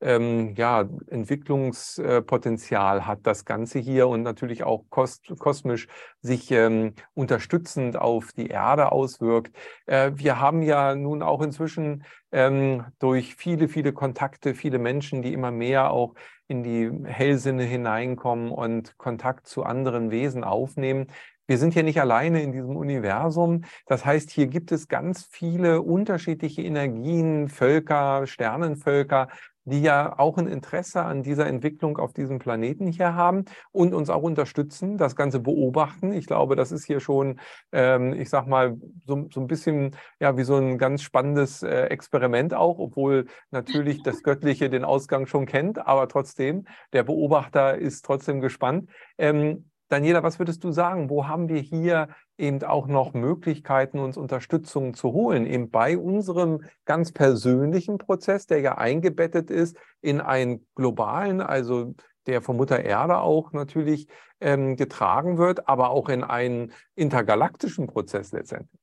ähm, ja, Entwicklungspotenzial hat das Ganze hier und natürlich auch kost, kosmisch sich ähm, unterstützend auf die Erde auswirkt. Äh, wir haben ja nun auch inzwischen ähm, durch viele, viele Kontakte, viele Menschen, die immer mehr auch in die Hellsinne hineinkommen und Kontakt zu anderen Wesen aufnehmen. Wir sind ja nicht alleine in diesem Universum. Das heißt, hier gibt es ganz viele unterschiedliche Energien, Völker, Sternenvölker, die ja auch ein Interesse an dieser Entwicklung auf diesem Planeten hier haben und uns auch unterstützen, das Ganze beobachten. Ich glaube, das ist hier schon, ähm, ich sag mal, so, so ein bisschen ja wie so ein ganz spannendes äh, Experiment auch, obwohl natürlich das Göttliche den Ausgang schon kennt, aber trotzdem, der Beobachter ist trotzdem gespannt. Ähm, Daniela, was würdest du sagen? Wo haben wir hier eben auch noch Möglichkeiten, uns Unterstützung zu holen, eben bei unserem ganz persönlichen Prozess, der ja eingebettet ist in einen globalen, also der von Mutter Erde auch natürlich ähm, getragen wird, aber auch in einen intergalaktischen Prozess letztendlich?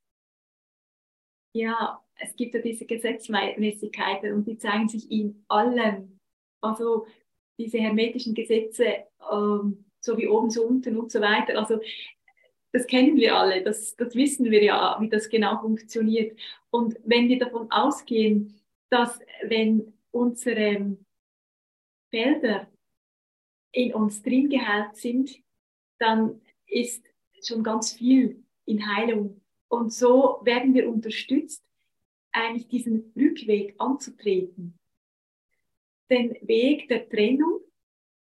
Ja, es gibt ja diese Gesetzmäßigkeiten und die zeigen sich in allem. Also diese hermetischen Gesetze, ähm, so wie oben, so unten und so weiter. Also das kennen wir alle, das, das wissen wir ja, wie das genau funktioniert. Und wenn wir davon ausgehen, dass wenn unsere Felder in uns drin geheilt sind, dann ist schon ganz viel in Heilung. Und so werden wir unterstützt, eigentlich diesen Rückweg anzutreten. Den Weg der Trennung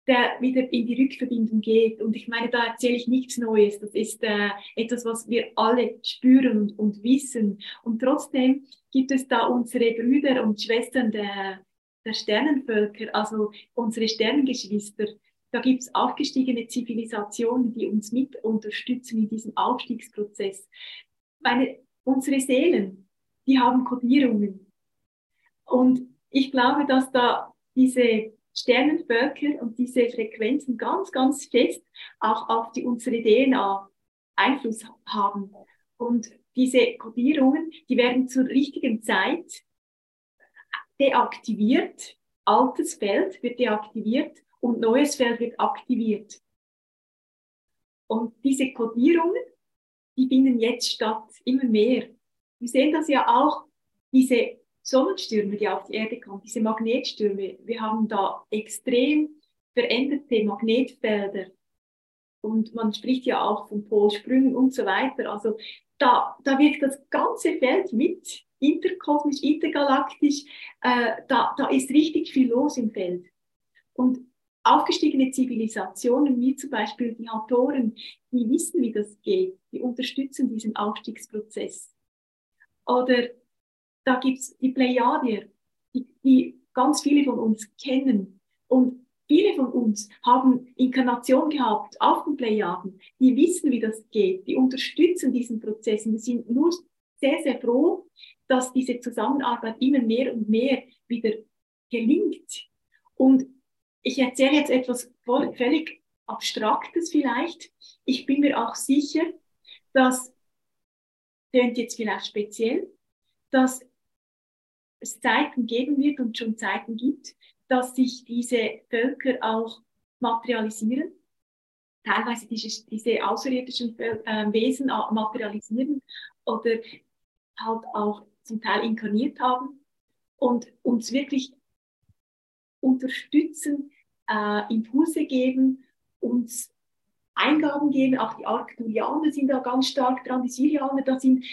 der wieder in die Rückverbindung geht. Und ich meine, da erzähle ich nichts Neues. Das ist äh, etwas, was wir alle spüren und, und, wissen. Und trotzdem gibt es da unsere Brüder und Schwestern der, der Sternenvölker, also unsere Sternengeschwister. Da gibt es aufgestiegene Zivilisationen, die uns mit unterstützen in diesem Aufstiegsprozess. Meine, unsere Seelen, die haben Kodierungen. Und ich glaube, dass da diese Sternenvölker und diese Frequenzen ganz, ganz fest auch auf die, unsere DNA Einfluss haben. Und diese Kodierungen, die werden zur richtigen Zeit deaktiviert. Altes Feld wird deaktiviert und neues Feld wird aktiviert. Und diese Kodierungen, die finden jetzt statt, immer mehr. Wir sehen das ja auch, diese Sonnenstürme, die auf die Erde kommen, diese Magnetstürme, wir haben da extrem veränderte Magnetfelder. Und man spricht ja auch von Polsprüngen und so weiter. Also da, da wirkt das ganze Feld mit interkosmisch, intergalaktisch, äh, da, da ist richtig viel los im Feld. Und aufgestiegene Zivilisationen, wie zum Beispiel die Autoren, die wissen, wie das geht, die unterstützen diesen Aufstiegsprozess. Oder da gibt's die Plejadier, die, die ganz viele von uns kennen. Und viele von uns haben Inkarnation gehabt auf den Plejaden. Die wissen, wie das geht. Die unterstützen diesen Prozess. Und wir sind nur sehr, sehr froh, dass diese Zusammenarbeit immer mehr und mehr wieder gelingt. Und ich erzähle jetzt etwas völlig Abstraktes vielleicht. Ich bin mir auch sicher, dass, klingt jetzt vielleicht speziell, dass es Zeiten geben wird und schon Zeiten gibt, dass sich diese Völker auch materialisieren, teilweise diese, diese außerirdischen äh, Wesen materialisieren oder halt auch zum Teil inkarniert haben und uns wirklich unterstützen, äh, Impulse geben, uns Eingaben geben. Auch die Arcturianer sind da ganz stark dran, die Syrianer, da sind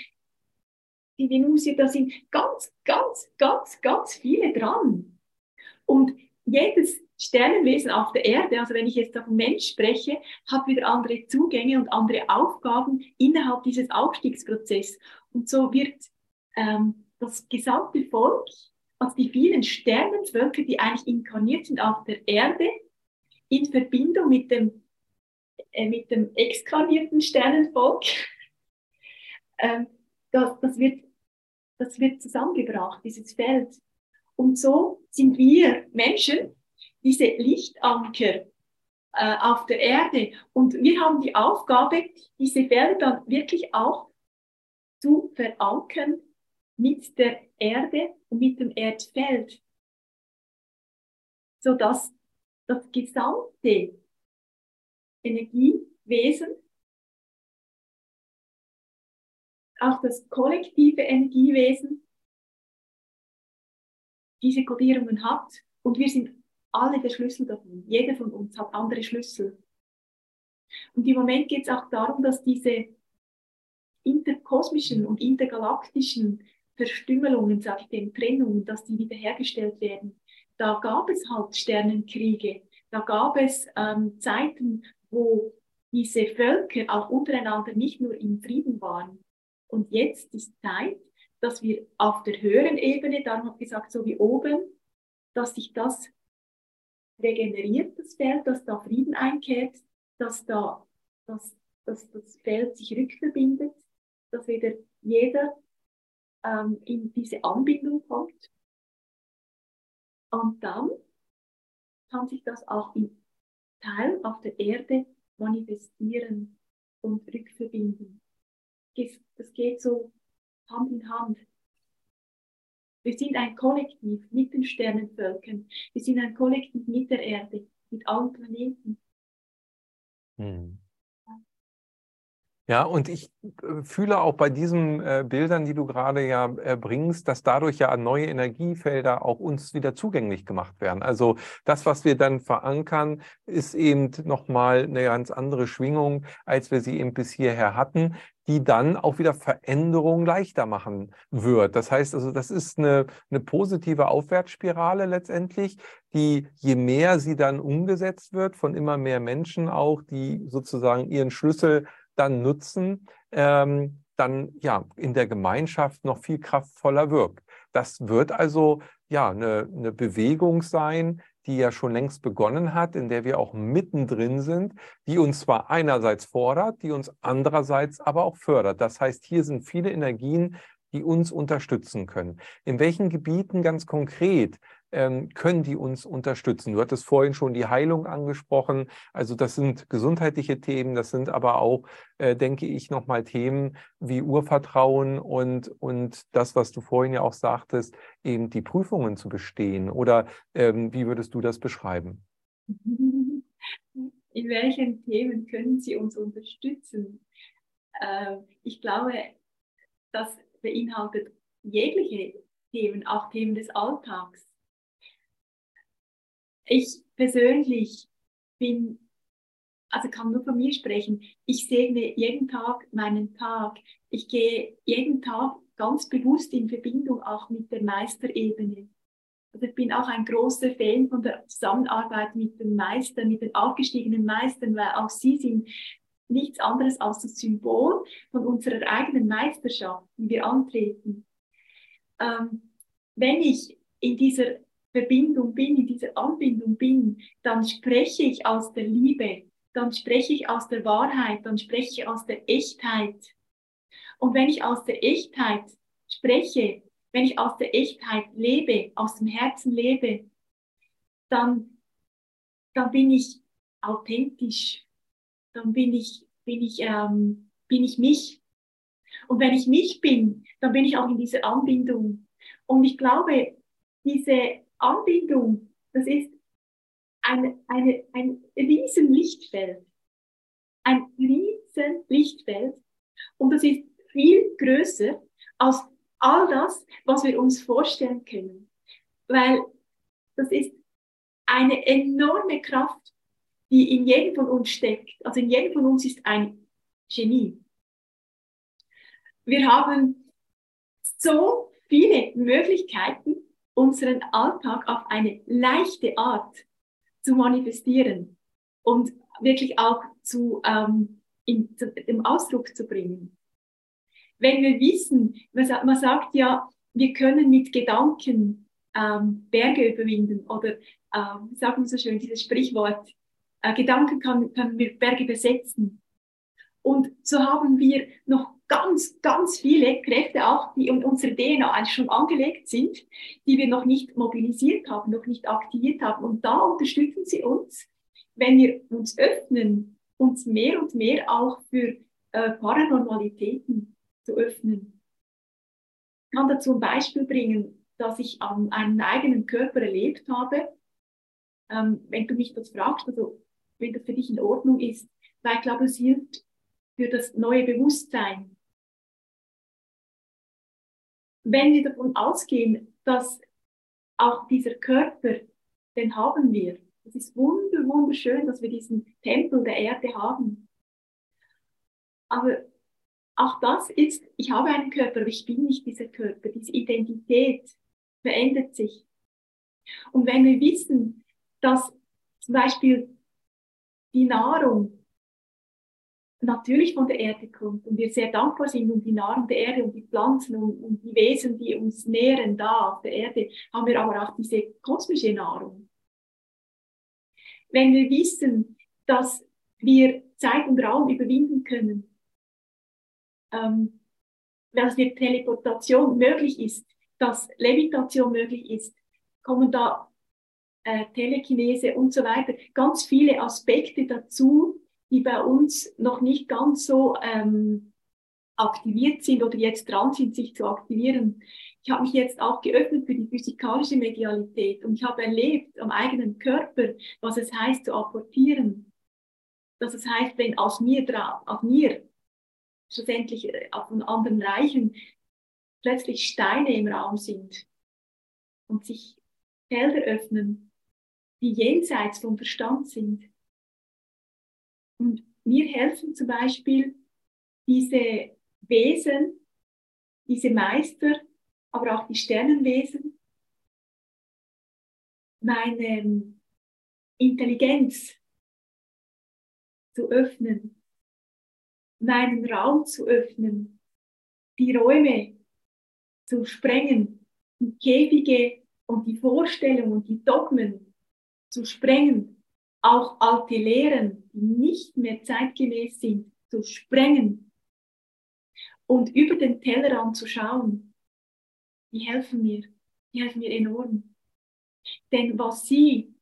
die Venusier, da sind ganz, ganz, ganz, ganz viele dran. Und jedes Sternenwesen auf der Erde, also wenn ich jetzt auf Mensch spreche, hat wieder andere Zugänge und andere Aufgaben innerhalb dieses Aufstiegsprozesses. Und so wird ähm, das gesamte Volk, also die vielen Sternenvölker, die eigentlich inkarniert sind auf der Erde, in Verbindung mit dem, äh, mit dem exkarnierten Sternenvolk, äh, das, das, wird, das wird zusammengebracht, dieses Feld. Und so sind wir Menschen, diese Lichtanker äh, auf der Erde. Und wir haben die Aufgabe, diese Felder wirklich auch zu verankern mit der Erde und mit dem Erdfeld, sodass das gesamte Energiewesen, auch das kollektive Energiewesen, diese Kodierungen hat und wir sind alle der Schlüssel davon. Jeder von uns hat andere Schlüssel. Und im Moment geht es auch darum, dass diese interkosmischen und intergalaktischen Verstümmelungen, sage ich dem, Trennungen, dass die wiederhergestellt werden. Da gab es halt Sternenkriege, da gab es ähm, Zeiten, wo diese Völker auch untereinander nicht nur in Frieden waren. Und jetzt ist Zeit, dass wir auf der höheren Ebene, darum habe ich gesagt, so wie oben, dass sich das regeneriert, das Feld, dass da Frieden einkehrt, dass da dass, dass das Feld sich rückverbindet, dass wieder jeder ähm, in diese Anbindung kommt. Und dann kann sich das auch im Teil auf der Erde manifestieren und rückverbinden. Das geht so Hand in Hand. Wir sind ein Kollektiv mit den Sternenvölkern. Wir sind ein Kollektiv mit der Erde, mit allen Planeten. Hm. Ja, und ich äh, fühle auch bei diesen äh, Bildern, die du gerade ja äh, bringst, dass dadurch ja neue Energiefelder auch uns wieder zugänglich gemacht werden. Also das, was wir dann verankern, ist eben nochmal eine ganz andere Schwingung, als wir sie eben bis hierher hatten, die dann auch wieder Veränderungen leichter machen wird. Das heißt also, das ist eine, eine positive Aufwärtsspirale letztendlich, die je mehr sie dann umgesetzt wird von immer mehr Menschen auch, die sozusagen ihren Schlüssel dann nutzen, ähm, dann ja in der Gemeinschaft noch viel kraftvoller wirkt. Das wird also ja eine, eine Bewegung sein, die ja schon längst begonnen hat, in der wir auch mittendrin sind, die uns zwar einerseits fordert, die uns andererseits aber auch fördert. Das heißt, hier sind viele Energien, die uns unterstützen können. In welchen Gebieten ganz konkret können die uns unterstützen? Du hattest vorhin schon die Heilung angesprochen. Also das sind gesundheitliche Themen, das sind aber auch, äh, denke ich, nochmal Themen wie Urvertrauen und, und das, was du vorhin ja auch sagtest, eben die Prüfungen zu bestehen. Oder ähm, wie würdest du das beschreiben? In welchen Themen können sie uns unterstützen? Äh, ich glaube, das beinhaltet jegliche Themen, auch Themen des Alltags ich persönlich bin, also kann nur von mir sprechen, ich segne jeden Tag meinen Tag. Ich gehe jeden Tag ganz bewusst in Verbindung auch mit der Meisterebene. Also ich bin auch ein großer Fan von der Zusammenarbeit mit den Meistern, mit den aufgestiegenen Meistern, weil auch sie sind nichts anderes als das Symbol von unserer eigenen Meisterschaft, die wir antreten. Ähm, wenn ich in dieser Verbindung bin, in dieser Anbindung bin, dann spreche ich aus der Liebe, dann spreche ich aus der Wahrheit, dann spreche ich aus der Echtheit. Und wenn ich aus der Echtheit spreche, wenn ich aus der Echtheit lebe, aus dem Herzen lebe, dann, dann bin ich authentisch, dann bin ich, bin ich, ähm, bin ich mich. Und wenn ich mich bin, dann bin ich auch in dieser Anbindung. Und ich glaube, diese Anbindung, das ist eine, eine, ein riesen Lichtfeld. Ein riesen Lichtfeld. Und das ist viel größer als all das, was wir uns vorstellen können. Weil das ist eine enorme Kraft, die in jedem von uns steckt. Also in jedem von uns ist ein Genie. Wir haben so viele Möglichkeiten, unseren Alltag auf eine leichte Art zu manifestieren und wirklich auch zu, ähm, in, zu, im Ausdruck zu bringen. Wenn wir wissen, man sagt ja, wir können mit Gedanken ähm, Berge überwinden oder ähm, sagen wir so schön dieses Sprichwort, äh, Gedanken kann, können wir Berge besetzen. Und so haben wir noch ganz, ganz viele Kräfte auch, die in unserer DNA eigentlich schon angelegt sind, die wir noch nicht mobilisiert haben, noch nicht aktiviert haben. Und da unterstützen sie uns, wenn wir uns öffnen, uns mehr und mehr auch für äh, Paranormalitäten zu öffnen. Ich kann dazu ein Beispiel bringen, dass ich an einem eigenen Körper erlebt habe. Ähm, wenn du mich das fragst, also wenn das für dich in Ordnung ist, weil ich glaube, es hilft für das neue Bewusstsein, wenn wir davon ausgehen, dass auch dieser Körper, den haben wir. Es ist wunder, wunderschön, dass wir diesen Tempel der Erde haben. Aber auch das ist, ich habe einen Körper, aber ich bin nicht dieser Körper. Diese Identität verändert sich. Und wenn wir wissen, dass zum Beispiel die Nahrung natürlich von der Erde kommt und wir sehr dankbar sind um die Nahrung der Erde und die Pflanzen und, und die Wesen, die uns nähren da auf der Erde, haben wir aber auch diese kosmische Nahrung. Wenn wir wissen, dass wir Zeit und Raum überwinden können, ähm, dass wir Teleportation möglich ist, dass Levitation möglich ist, kommen da äh, Telekinese und so weiter, ganz viele Aspekte dazu, die bei uns noch nicht ganz so ähm, aktiviert sind oder jetzt dran sind, sich zu aktivieren. Ich habe mich jetzt auch geöffnet für die physikalische Medialität und ich habe erlebt am eigenen Körper, was es heißt zu apportieren. Dass es heißt, wenn aus mir, aus mir schlussendlich äh, von anderen Reichen plötzlich Steine im Raum sind und sich Felder öffnen, die jenseits vom Verstand sind und mir helfen zum Beispiel diese Wesen, diese Meister, aber auch die Sternenwesen, meine Intelligenz zu öffnen, meinen Raum zu öffnen, die Räume zu sprengen, die Käfige und die Vorstellungen und die Dogmen zu sprengen auch alte Lehren, die nicht mehr zeitgemäß sind, zu sprengen und über den Tellerrand zu schauen, die helfen mir, die helfen mir enorm. Denn was sie,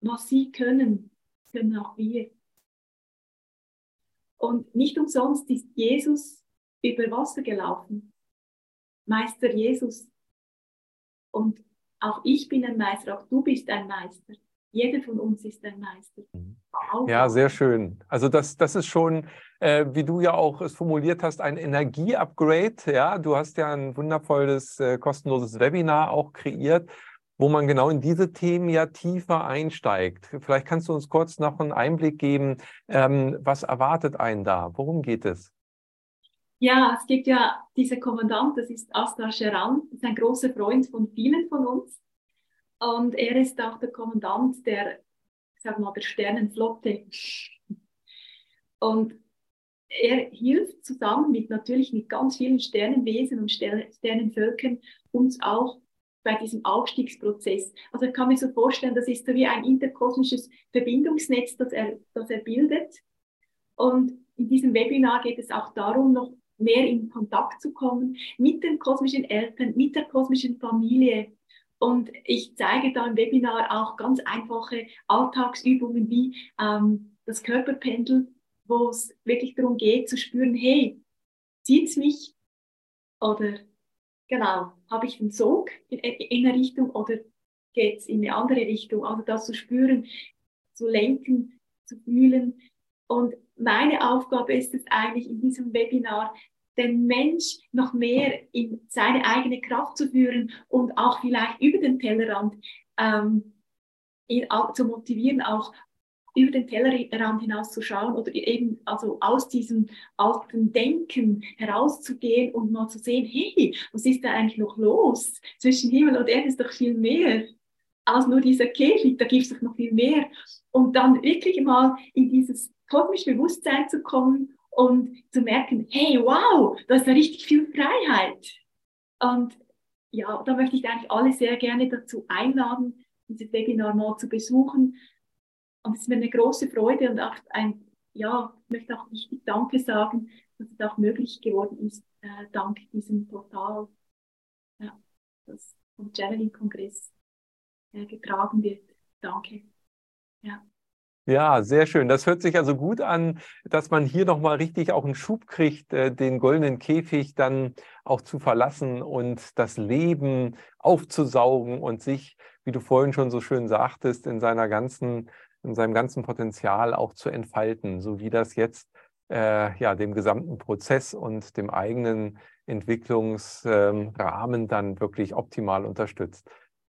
was sie können, können auch wir. Und nicht umsonst ist Jesus über Wasser gelaufen. Meister Jesus. Und auch ich bin ein Meister, auch du bist ein Meister. Jeder von uns ist ein Meister. Mhm. Ja, sehr schön. Also das, das ist schon, äh, wie du ja auch es formuliert hast, ein Energie-Upgrade. Ja, du hast ja ein wundervolles, äh, kostenloses Webinar auch kreiert, wo man genau in diese Themen ja tiefer einsteigt. Vielleicht kannst du uns kurz noch einen Einblick geben, ähm, was erwartet einen da? Worum geht es? Ja, es gibt ja dieser Kommandant, das ist Astar Sheran, ist ein großer Freund von vielen von uns. Und er ist auch der Kommandant der, sag mal, der Sternenflotte. Und er hilft zusammen mit natürlich mit ganz vielen Sternenwesen und Sternenvölkern uns auch bei diesem Aufstiegsprozess. Also ich kann mir so vorstellen, das ist so wie ein interkosmisches Verbindungsnetz, das er, das er bildet. Und in diesem Webinar geht es auch darum, noch mehr in Kontakt zu kommen mit den kosmischen Eltern, mit der kosmischen Familie. Und ich zeige da im Webinar auch ganz einfache Alltagsübungen wie ähm, das Körperpendel, wo es wirklich darum geht zu spüren, hey, zieht es mich oder genau, habe ich den Sog in, in eine Richtung oder geht es in eine andere Richtung? Also das zu spüren, zu lenken, zu fühlen. Und meine Aufgabe ist es eigentlich in diesem Webinar, den Mensch noch mehr in seine eigene Kraft zu führen und auch vielleicht über den Tellerrand ähm, ihn zu motivieren, auch über den Tellerrand hinaus zu schauen oder eben also aus diesem alten Denken herauszugehen und mal zu sehen, hey, was ist da eigentlich noch los? Zwischen Himmel und Erde ist doch viel mehr als nur dieser Käfig, da gibt es doch noch viel mehr. Und dann wirklich mal in dieses kosmische Bewusstsein zu kommen und zu merken, hey, wow, da ist ja richtig viel Freiheit. Und ja, da möchte ich eigentlich alle sehr gerne dazu einladen, dieses Webinar mal zu besuchen. Und es ist mir eine große Freude und auch ein, ja, ich möchte auch richtig Danke sagen, dass es auch möglich geworden ist, äh, dank diesem Portal, ja, das vom Channeling-Kongress äh, getragen wird. Danke. Ja. Ja, sehr schön. Das hört sich also gut an, dass man hier nochmal richtig auch einen Schub kriegt, äh, den goldenen Käfig dann auch zu verlassen und das Leben aufzusaugen und sich, wie du vorhin schon so schön sagtest, in seiner ganzen, in seinem ganzen Potenzial auch zu entfalten, so wie das jetzt äh, ja dem gesamten Prozess und dem eigenen Entwicklungsrahmen ähm, dann wirklich optimal unterstützt.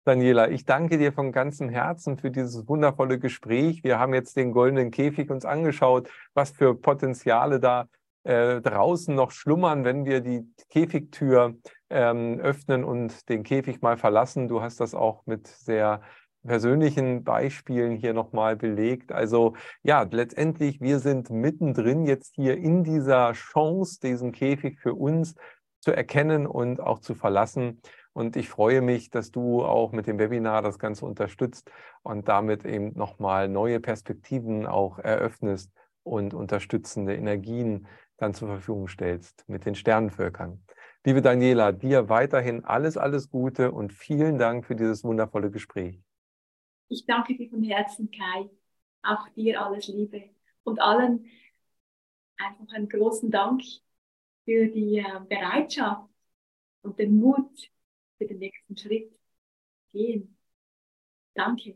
Daniela, ich danke dir von ganzem Herzen für dieses wundervolle Gespräch. Wir haben jetzt den goldenen Käfig uns angeschaut, was für Potenziale da äh, draußen noch schlummern, wenn wir die Käfigtür ähm, öffnen und den Käfig mal verlassen. Du hast das auch mit sehr persönlichen Beispielen hier nochmal belegt. Also ja, letztendlich, wir sind mittendrin jetzt hier in dieser Chance, diesen Käfig für uns zu erkennen und auch zu verlassen. Und ich freue mich, dass du auch mit dem Webinar das Ganze unterstützt und damit eben nochmal neue Perspektiven auch eröffnest und unterstützende Energien dann zur Verfügung stellst mit den Sternenvölkern. Liebe Daniela, dir weiterhin alles, alles Gute und vielen Dank für dieses wundervolle Gespräch. Ich danke dir von Herzen, Kai. Auch dir alles Liebe und allen einfach einen großen Dank für die äh, Bereitschaft und den Mut, für den nächsten Schritt gehen. Danke.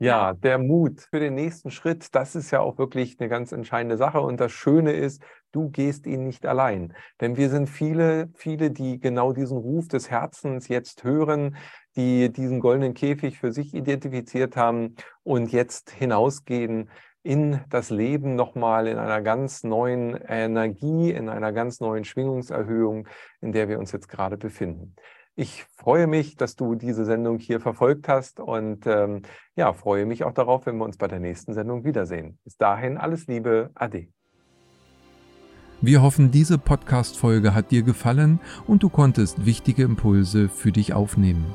Ja, der Mut für den nächsten Schritt, das ist ja auch wirklich eine ganz entscheidende Sache. Und das Schöne ist, du gehst ihn nicht allein. Denn wir sind viele, viele, die genau diesen Ruf des Herzens jetzt hören, die diesen goldenen Käfig für sich identifiziert haben und jetzt hinausgehen in das Leben nochmal in einer ganz neuen Energie, in einer ganz neuen Schwingungserhöhung, in der wir uns jetzt gerade befinden. Ich freue mich, dass du diese Sendung hier verfolgt hast und ähm, ja, freue mich auch darauf, wenn wir uns bei der nächsten Sendung wiedersehen. Bis dahin alles Liebe, Ade. Wir hoffen, diese Podcast-Folge hat dir gefallen und du konntest wichtige Impulse für dich aufnehmen.